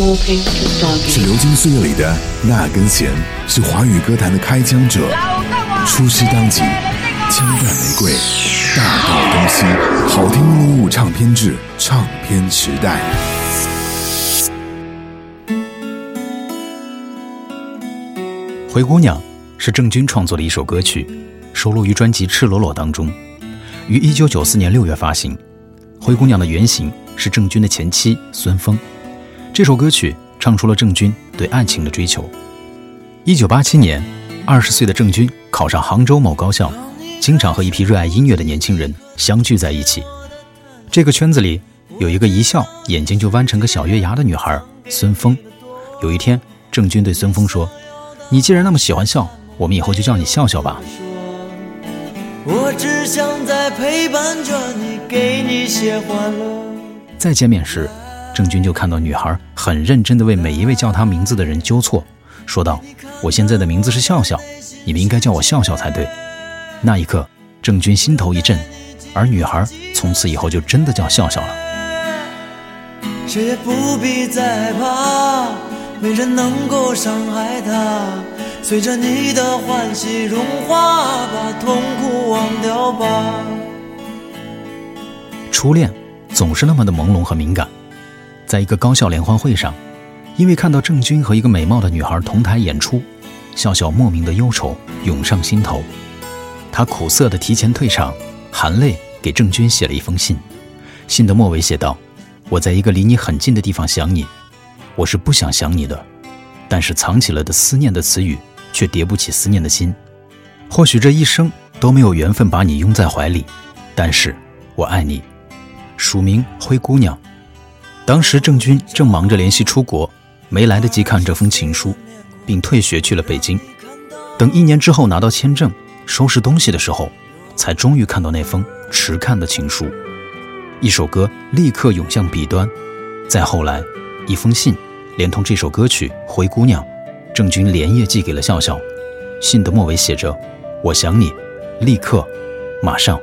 是流金岁月里的那根弦，是华语歌坛的开枪者。出师当即，枪弹玫瑰，大道东西，好听一零五唱片制，唱片时代。灰姑娘是郑钧创作的一首歌曲，收录于专辑《赤裸裸》当中，于一九九四年六月发行。灰姑娘的原型是郑钧的前妻孙峰。这首歌曲唱出了郑钧对爱情的追求。一九八七年，二十岁的郑钧考上杭州某高校，经常和一批热爱音乐的年轻人相聚在一起。这个圈子里有一个一笑眼睛就弯成个小月牙的女孩孙峰。有一天，郑钧对孙峰说。你既然那么喜欢笑，我们以后就叫你笑笑吧。我只想在陪伴着你，给你些欢乐。再见面时，郑钧就看到女孩很认真地为每一位叫她名字的人纠错，说道：“我现在的名字是笑笑，你们应该叫我笑笑才对。”那一刻，郑钧心头一震，而女孩从此以后就真的叫笑笑了。谁也不必再怕。没人能够伤害她，随着你的欢喜融化，把痛苦忘掉吧。初恋总是那么的朦胧和敏感，在一个高校联欢会上，因为看到郑钧和一个美貌的女孩同台演出，笑笑莫名的忧愁涌上心头，他苦涩的提前退场，含泪给郑钧写了一封信，信的末尾写道：“我在一个离你很近的地方想你。”我是不想想你的，但是藏起了的思念的词语，却叠不起思念的心。或许这一生都没有缘分把你拥在怀里，但是我爱你。署名灰姑娘。当时郑钧正忙着联系出国，没来得及看这封情书，并退学去了北京。等一年之后拿到签证，收拾东西的时候，才终于看到那封迟看的情书。一首歌立刻涌向笔端，再后来，一封信。连同这首歌曲《灰姑娘》，郑钧连夜寄给了笑笑。信的末尾写着：“我想你，立刻，马上。”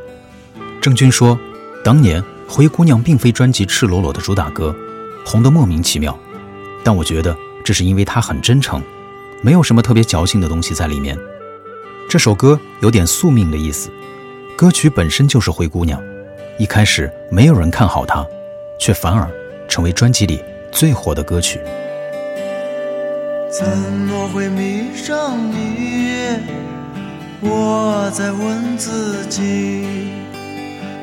郑钧说：“当年《灰姑娘》并非专辑《赤裸裸》的主打歌，红得莫名其妙。但我觉得这是因为它很真诚，没有什么特别矫情的东西在里面。这首歌有点宿命的意思。歌曲本身就是灰姑娘，一开始没有人看好它，却反而成为专辑里最火的歌曲。”怎么会迷上你？我在问自己。